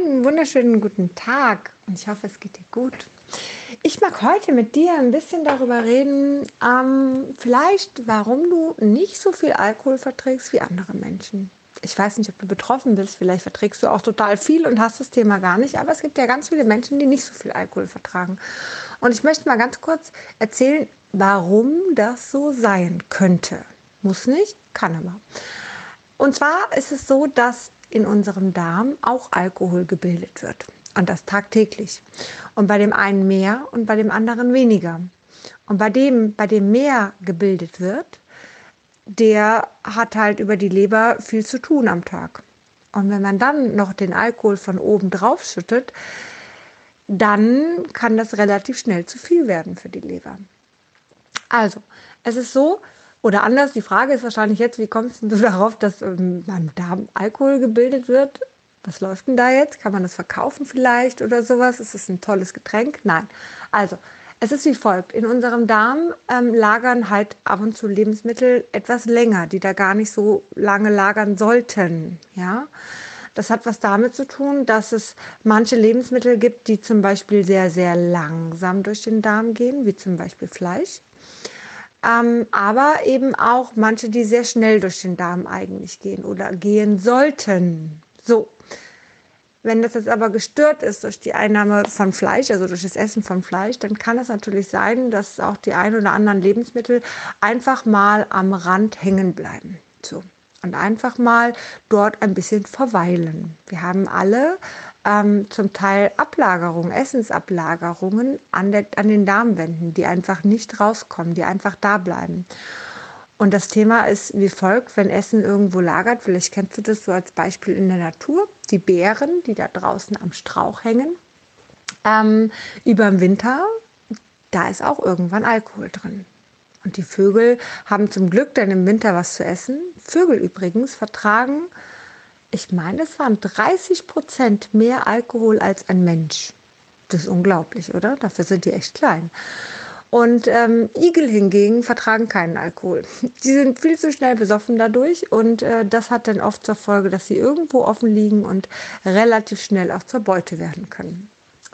Einen wunderschönen guten Tag und ich hoffe, es geht dir gut. Ich mag heute mit dir ein bisschen darüber reden, ähm, vielleicht warum du nicht so viel Alkohol verträgst wie andere Menschen. Ich weiß nicht, ob du betroffen bist, vielleicht verträgst du auch total viel und hast das Thema gar nicht, aber es gibt ja ganz viele Menschen, die nicht so viel Alkohol vertragen. Und ich möchte mal ganz kurz erzählen, warum das so sein könnte. Muss nicht, kann aber. Und zwar ist es so, dass in unserem Darm auch Alkohol gebildet wird. Und das tagtäglich. Und bei dem einen mehr und bei dem anderen weniger. Und bei dem, bei dem mehr gebildet wird, der hat halt über die Leber viel zu tun am Tag. Und wenn man dann noch den Alkohol von oben drauf schüttet, dann kann das relativ schnell zu viel werden für die Leber. Also, es ist so, oder anders, die Frage ist wahrscheinlich jetzt, wie kommst du darauf, dass ähm, beim Darm Alkohol gebildet wird? Was läuft denn da jetzt? Kann man das verkaufen vielleicht oder sowas? Ist es ein tolles Getränk? Nein. Also, es ist wie folgt. In unserem Darm ähm, lagern halt ab und zu Lebensmittel etwas länger, die da gar nicht so lange lagern sollten. Ja. Das hat was damit zu tun, dass es manche Lebensmittel gibt, die zum Beispiel sehr, sehr langsam durch den Darm gehen, wie zum Beispiel Fleisch ähm, aber eben auch manche, die sehr schnell durch den Darm eigentlich gehen oder gehen sollten. So. Wenn das jetzt aber gestört ist durch die Einnahme von Fleisch, also durch das Essen von Fleisch, dann kann es natürlich sein, dass auch die ein oder anderen Lebensmittel einfach mal am Rand hängen bleiben. So. Und einfach mal dort ein bisschen verweilen. Wir haben alle ähm, zum Teil Ablagerungen, Essensablagerungen an, der, an den Darmwänden, die einfach nicht rauskommen, die einfach da bleiben. Und das Thema ist wie folgt, wenn Essen irgendwo lagert, vielleicht kennst du das so als Beispiel in der Natur, die Beeren, die da draußen am Strauch hängen, ähm, über den Winter, da ist auch irgendwann Alkohol drin. Und die Vögel haben zum Glück dann im Winter was zu essen. Vögel übrigens vertragen ich meine, es waren 30 Prozent mehr Alkohol als ein Mensch. Das ist unglaublich, oder? Dafür sind die echt klein. Und ähm, Igel hingegen vertragen keinen Alkohol. Die sind viel zu schnell besoffen dadurch und äh, das hat dann oft zur Folge, dass sie irgendwo offen liegen und relativ schnell auch zur Beute werden können.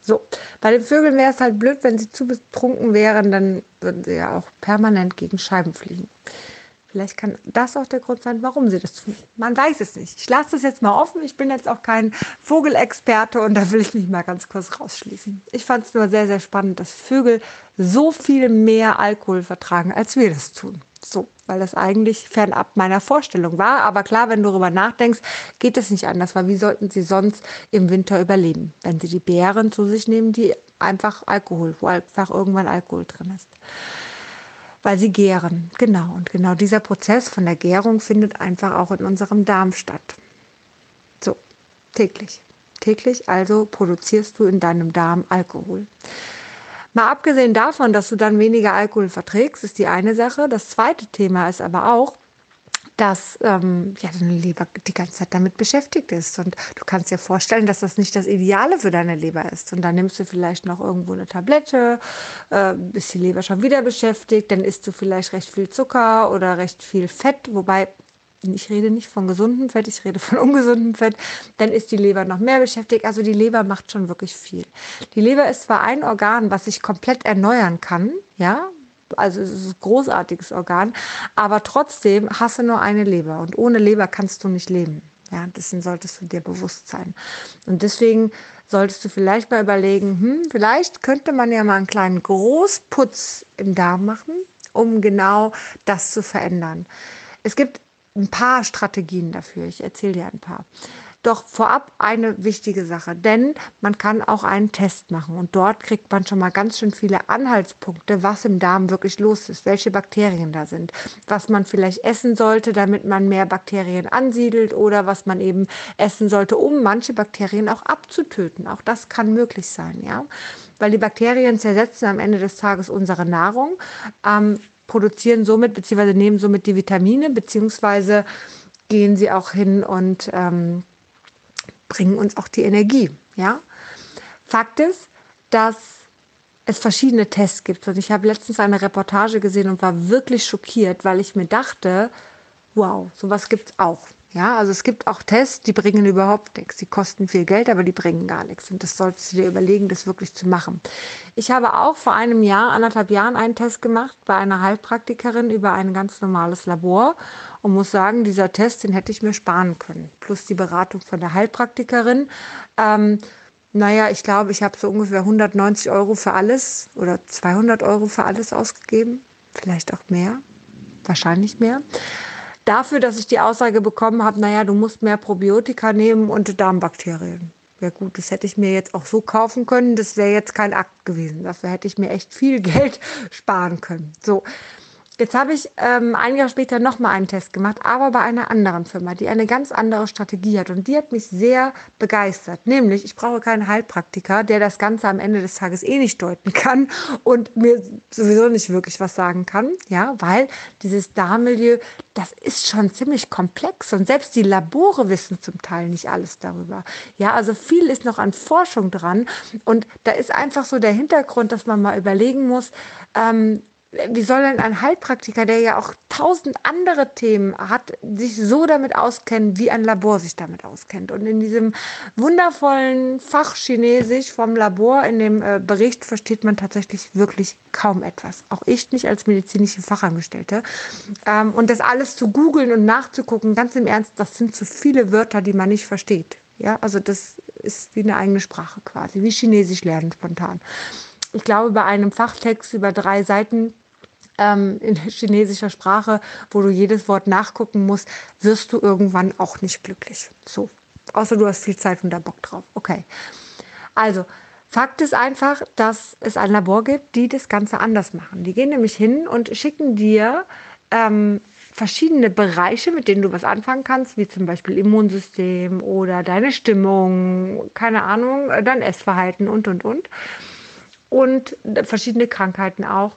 So, bei den Vögeln wäre es halt blöd, wenn sie zu betrunken wären, dann würden sie ja auch permanent gegen Scheiben fliegen. Vielleicht kann das auch der Grund sein, warum sie das tun. Man weiß es nicht. Ich lasse das jetzt mal offen. Ich bin jetzt auch kein Vogelexperte und da will ich mich mal ganz kurz rausschließen. Ich fand es nur sehr, sehr spannend, dass Vögel so viel mehr Alkohol vertragen, als wir das tun. So, weil das eigentlich fernab meiner Vorstellung war. Aber klar, wenn du darüber nachdenkst, geht es nicht anders, weil wie sollten sie sonst im Winter überleben, wenn sie die Beeren zu sich nehmen, die einfach Alkohol, wo einfach irgendwann Alkohol drin ist weil sie gären. Genau. Und genau dieser Prozess von der Gärung findet einfach auch in unserem Darm statt. So, täglich. Täglich also produzierst du in deinem Darm Alkohol. Mal abgesehen davon, dass du dann weniger Alkohol verträgst, ist die eine Sache. Das zweite Thema ist aber auch, dass ähm, ja, deine Leber die ganze Zeit damit beschäftigt ist. Und du kannst dir vorstellen, dass das nicht das Ideale für deine Leber ist. Und dann nimmst du vielleicht noch irgendwo eine Tablette, äh, ist die Leber schon wieder beschäftigt, dann isst du vielleicht recht viel Zucker oder recht viel Fett, wobei ich rede nicht von gesundem Fett, ich rede von ungesundem Fett, dann ist die Leber noch mehr beschäftigt. Also die Leber macht schon wirklich viel. Die Leber ist zwar ein Organ, was sich komplett erneuern kann, ja, also es ist ein großartiges Organ, aber trotzdem hast du nur eine Leber und ohne Leber kannst du nicht leben. Ja, dessen solltest du dir bewusst sein. Und deswegen solltest du vielleicht mal überlegen, hm, vielleicht könnte man ja mal einen kleinen Großputz im Darm machen, um genau das zu verändern. Es gibt ein paar Strategien dafür. Ich erzähle dir ein paar. Doch vorab eine wichtige Sache, denn man kann auch einen Test machen und dort kriegt man schon mal ganz schön viele Anhaltspunkte, was im Darm wirklich los ist, welche Bakterien da sind, was man vielleicht essen sollte, damit man mehr Bakterien ansiedelt oder was man eben essen sollte, um manche Bakterien auch abzutöten. Auch das kann möglich sein, ja, weil die Bakterien zersetzen am Ende des Tages unsere Nahrung. Ähm, produzieren somit beziehungsweise nehmen somit die Vitamine beziehungsweise gehen sie auch hin und ähm, bringen uns auch die Energie. Ja? Fakt ist, dass es verschiedene Tests gibt. Und ich habe letztens eine Reportage gesehen und war wirklich schockiert, weil ich mir dachte, wow, sowas gibt es auch. Ja, also es gibt auch Tests, die bringen überhaupt nichts. Die kosten viel Geld, aber die bringen gar nichts. Und das solltest du dir überlegen, das wirklich zu machen. Ich habe auch vor einem Jahr, anderthalb Jahren einen Test gemacht bei einer Heilpraktikerin über ein ganz normales Labor und muss sagen, dieser Test, den hätte ich mir sparen können. Plus die Beratung von der Heilpraktikerin. Ähm, naja, ich glaube, ich habe so ungefähr 190 Euro für alles oder 200 Euro für alles ausgegeben. Vielleicht auch mehr. Wahrscheinlich mehr. Dafür, dass ich die Aussage bekommen habe, naja, du musst mehr Probiotika nehmen und Darmbakterien. Ja gut, das hätte ich mir jetzt auch so kaufen können. Das wäre jetzt kein Akt gewesen. Dafür hätte ich mir echt viel Geld sparen können. So, Jetzt habe ich ähm, ein Jahr später nochmal einen Test gemacht, aber bei einer anderen Firma, die eine ganz andere Strategie hat. Und die hat mich sehr begeistert. Nämlich, ich brauche keinen Heilpraktiker, der das Ganze am Ende des Tages eh nicht deuten kann und mir sowieso nicht wirklich was sagen kann. Ja, weil dieses Darmmilieu, das ist schon ziemlich komplex. Und selbst die Labore wissen zum Teil nicht alles darüber. Ja, also viel ist noch an Forschung dran. Und da ist einfach so der Hintergrund, dass man mal überlegen muss, ähm, wie soll denn ein Heilpraktiker, der ja auch tausend andere Themen hat, sich so damit auskennen, wie ein Labor sich damit auskennt? Und in diesem wundervollen Fach Chinesisch vom Labor in dem äh, Bericht versteht man tatsächlich wirklich kaum etwas. Auch ich nicht als medizinische Fachangestellte. Ähm, und das alles zu googeln und nachzugucken, ganz im Ernst, das sind zu viele Wörter, die man nicht versteht. Ja, also das ist wie eine eigene Sprache quasi, wie Chinesisch lernen spontan. Ich glaube, bei einem Fachtext über drei Seiten ähm, in chinesischer Sprache, wo du jedes Wort nachgucken musst, wirst du irgendwann auch nicht glücklich. So. Außer du hast viel Zeit und da Bock drauf. Okay. Also, Fakt ist einfach, dass es ein Labor gibt, die das Ganze anders machen. Die gehen nämlich hin und schicken dir ähm, verschiedene Bereiche, mit denen du was anfangen kannst, wie zum Beispiel Immunsystem oder deine Stimmung, keine Ahnung, dein Essverhalten und, und, und. Und verschiedene Krankheiten auch.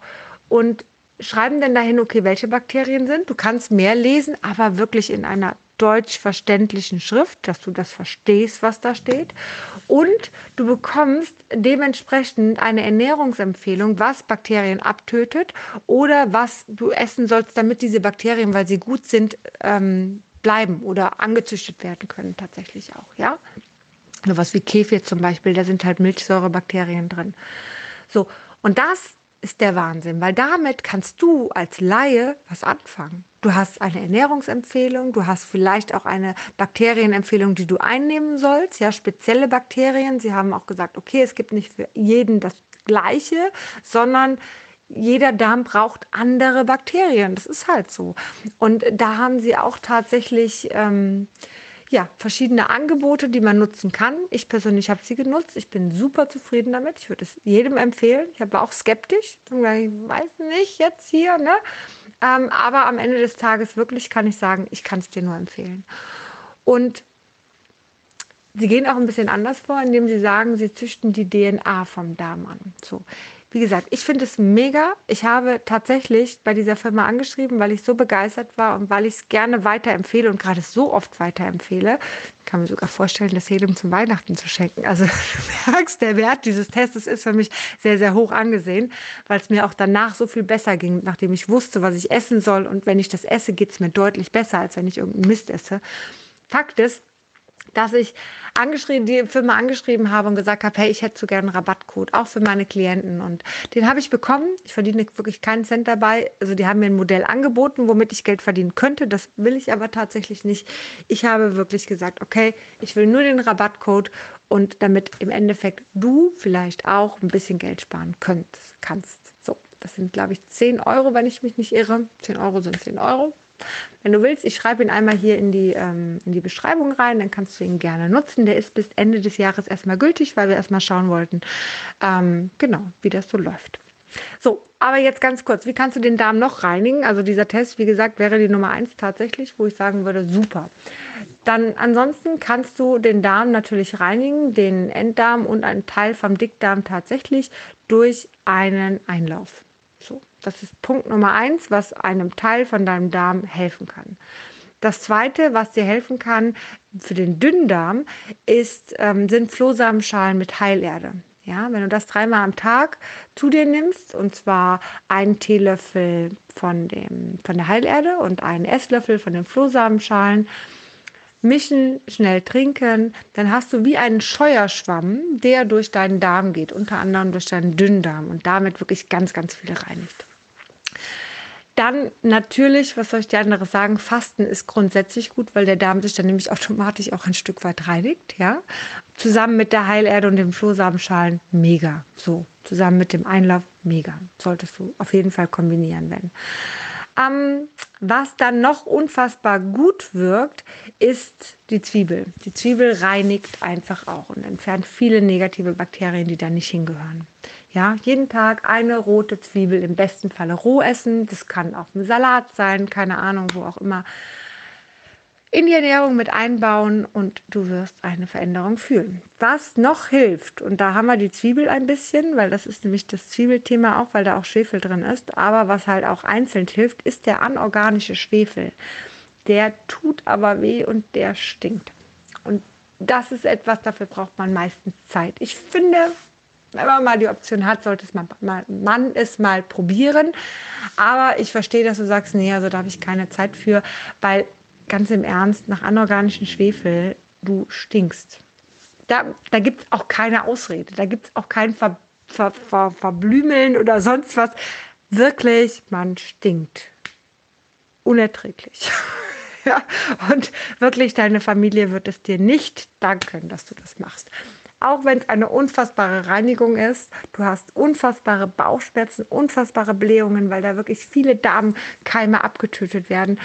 Und schreiben denn dahin, okay, welche Bakterien sind. Du kannst mehr lesen, aber wirklich in einer deutsch verständlichen Schrift, dass du das verstehst, was da steht. Und du bekommst dementsprechend eine Ernährungsempfehlung, was Bakterien abtötet oder was du essen sollst, damit diese Bakterien, weil sie gut sind, ähm, bleiben oder angezüchtet werden können tatsächlich auch, ja. Oder was wie Kefir zum Beispiel, da sind halt Milchsäurebakterien drin. So, und das ist der Wahnsinn, weil damit kannst du als Laie was anfangen. Du hast eine Ernährungsempfehlung, du hast vielleicht auch eine Bakterienempfehlung, die du einnehmen sollst, ja, spezielle Bakterien. Sie haben auch gesagt, okay, es gibt nicht für jeden das Gleiche, sondern jeder Darm braucht andere Bakterien. Das ist halt so. Und da haben sie auch tatsächlich ähm, ja, verschiedene Angebote, die man nutzen kann. Ich persönlich habe sie genutzt. Ich bin super zufrieden damit. Ich würde es jedem empfehlen. Ich war auch skeptisch. Ich weiß nicht jetzt hier, ne? Ähm, aber am Ende des Tages wirklich kann ich sagen, ich kann es dir nur empfehlen. Und sie gehen auch ein bisschen anders vor, indem sie sagen, sie züchten die DNA vom Darm an. So. Wie gesagt, ich finde es mega. Ich habe tatsächlich bei dieser Firma angeschrieben, weil ich so begeistert war und weil ich es gerne weiterempfehle und gerade so oft weiterempfehle. Ich kann mir sogar vorstellen, das Helium zum Weihnachten zu schenken. Also du merkst, der Wert dieses Tests ist für mich sehr, sehr hoch angesehen, weil es mir auch danach so viel besser ging, nachdem ich wusste, was ich essen soll. Und wenn ich das esse, geht es mir deutlich besser, als wenn ich irgendeinen Mist esse. Fakt ist, dass ich angeschrieben, die Firma angeschrieben habe und gesagt habe, hey, ich hätte so gerne einen Rabattcode, auch für meine Klienten. Und den habe ich bekommen. Ich verdiene wirklich keinen Cent dabei. Also die haben mir ein Modell angeboten, womit ich Geld verdienen könnte. Das will ich aber tatsächlich nicht. Ich habe wirklich gesagt, okay, ich will nur den Rabattcode und damit im Endeffekt du vielleicht auch ein bisschen Geld sparen könntest, kannst. So, das sind, glaube ich, 10 Euro, wenn ich mich nicht irre. 10 Euro sind 10 Euro. Wenn du willst, ich schreibe ihn einmal hier in die, ähm, in die Beschreibung rein, dann kannst du ihn gerne nutzen. Der ist bis Ende des Jahres erstmal gültig, weil wir erstmal schauen wollten, ähm, genau, wie das so läuft. So, aber jetzt ganz kurz, wie kannst du den Darm noch reinigen? Also dieser Test, wie gesagt, wäre die Nummer eins tatsächlich, wo ich sagen würde, super. Dann ansonsten kannst du den Darm natürlich reinigen, den Enddarm und einen Teil vom Dickdarm tatsächlich durch einen Einlauf. So, das ist Punkt Nummer eins, was einem Teil von deinem Darm helfen kann. Das zweite, was dir helfen kann für den Dünndarm, ist, ähm, sind Flohsamenschalen mit Heilerde. Ja, wenn du das dreimal am Tag zu dir nimmst, und zwar einen Teelöffel von, dem, von der Heilerde und einen Esslöffel von den Flohsamenschalen, mischen, schnell trinken, dann hast du wie einen Scheuerschwamm, der durch deinen Darm geht, unter anderem durch deinen Dünndarm und damit wirklich ganz, ganz viel reinigt. Dann natürlich, was soll ich dir anderes sagen? Fasten ist grundsätzlich gut, weil der Darm sich dann nämlich automatisch auch ein Stück weit reinigt, ja. Zusammen mit der Heilerde und den Flohsamenschalen, mega. So, zusammen mit dem Einlauf, mega. Solltest du auf jeden Fall kombinieren, wenn. Ähm, was dann noch unfassbar gut wirkt, ist die Zwiebel. Die Zwiebel reinigt einfach auch und entfernt viele negative Bakterien, die da nicht hingehören. Ja, jeden Tag eine rote Zwiebel, im besten Falle roh essen. Das kann auch ein Salat sein, keine Ahnung, wo auch immer in die Ernährung mit einbauen und du wirst eine Veränderung fühlen. Was noch hilft, und da haben wir die Zwiebel ein bisschen, weil das ist nämlich das Zwiebelthema auch, weil da auch Schwefel drin ist, aber was halt auch einzeln hilft, ist der anorganische Schwefel. Der tut aber weh und der stinkt. Und das ist etwas, dafür braucht man meistens Zeit. Ich finde, wenn man mal die Option hat, sollte es man, man es mal probieren. Aber ich verstehe, dass du sagst, nee, also da habe ich keine Zeit für, weil ganz im Ernst, nach anorganischem Schwefel, du stinkst. Da, da gibt es auch keine Ausrede, da gibt es auch kein Ver, Ver, Ver, Verblümeln oder sonst was. Wirklich, man stinkt. Unerträglich. ja, und wirklich, deine Familie wird es dir nicht danken, dass du das machst. Auch wenn es eine unfassbare Reinigung ist, du hast unfassbare Bauchschmerzen, unfassbare Blähungen, weil da wirklich viele Darmkeime abgetötet werden.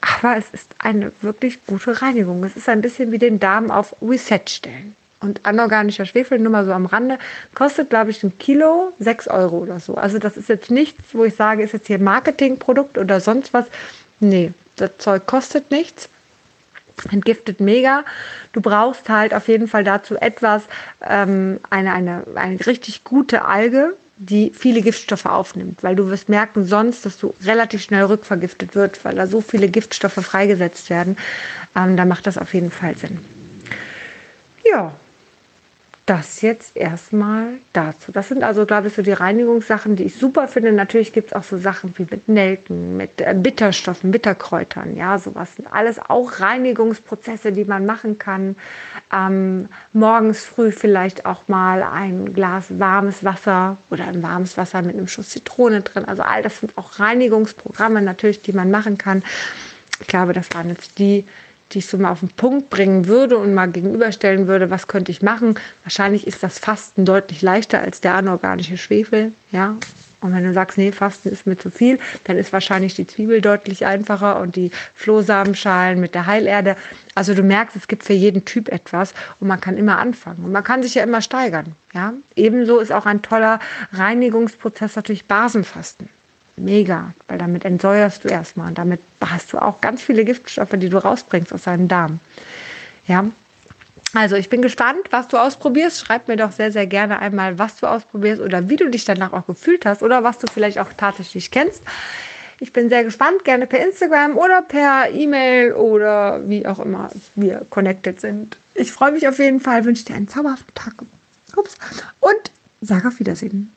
Aber es ist eine wirklich gute Reinigung. Es ist ein bisschen wie den Darm auf Reset stellen. Und anorganischer Schwefel, nur mal so am Rande, kostet, glaube ich, ein Kilo 6 Euro oder so. Also das ist jetzt nichts, wo ich sage, ist jetzt hier Marketingprodukt oder sonst was. Nee, das Zeug kostet nichts. Entgiftet mega. Du brauchst halt auf jeden Fall dazu etwas, ähm, eine, eine, eine richtig gute Alge, die viele Giftstoffe aufnimmt, weil du wirst merken sonst, dass du relativ schnell rückvergiftet wird, weil da so viele Giftstoffe freigesetzt werden. Ähm, da macht das auf jeden Fall Sinn. Ja, das jetzt erstmal dazu. Das sind also, glaube ich, so die Reinigungssachen, die ich super finde. Natürlich gibt es auch so Sachen wie mit Nelken, mit äh, Bitterstoffen, Bitterkräutern, ja, sowas. Alles auch Reinigungsprozesse, die man machen kann. Ähm, morgens früh vielleicht auch mal ein Glas warmes Wasser oder ein warmes Wasser mit einem Schuss Zitrone drin. Also all das sind auch Reinigungsprogramme natürlich, die man machen kann. Ich glaube, das waren jetzt die, die ich so mal auf den Punkt bringen würde und mal gegenüberstellen würde, was könnte ich machen. Wahrscheinlich ist das Fasten deutlich leichter als der anorganische Schwefel, ja. Und wenn du sagst, nee, Fasten ist mir zu viel, dann ist wahrscheinlich die Zwiebel deutlich einfacher und die Flohsamenschalen mit der Heilerde. Also du merkst, es gibt für jeden Typ etwas und man kann immer anfangen und man kann sich ja immer steigern, ja. Ebenso ist auch ein toller Reinigungsprozess natürlich Basenfasten mega, weil damit entsäuerst du erstmal und damit hast du auch ganz viele Giftstoffe, die du rausbringst aus deinem Darm. Ja. Also ich bin gespannt, was du ausprobierst. Schreib mir doch sehr, sehr gerne einmal, was du ausprobierst oder wie du dich danach auch gefühlt hast oder was du vielleicht auch tatsächlich kennst. Ich bin sehr gespannt, gerne per Instagram oder per E-Mail oder wie auch immer wir connected sind. Ich freue mich auf jeden Fall, wünsche dir einen zauberhaften Tag. Ups. Und sage auf Wiedersehen.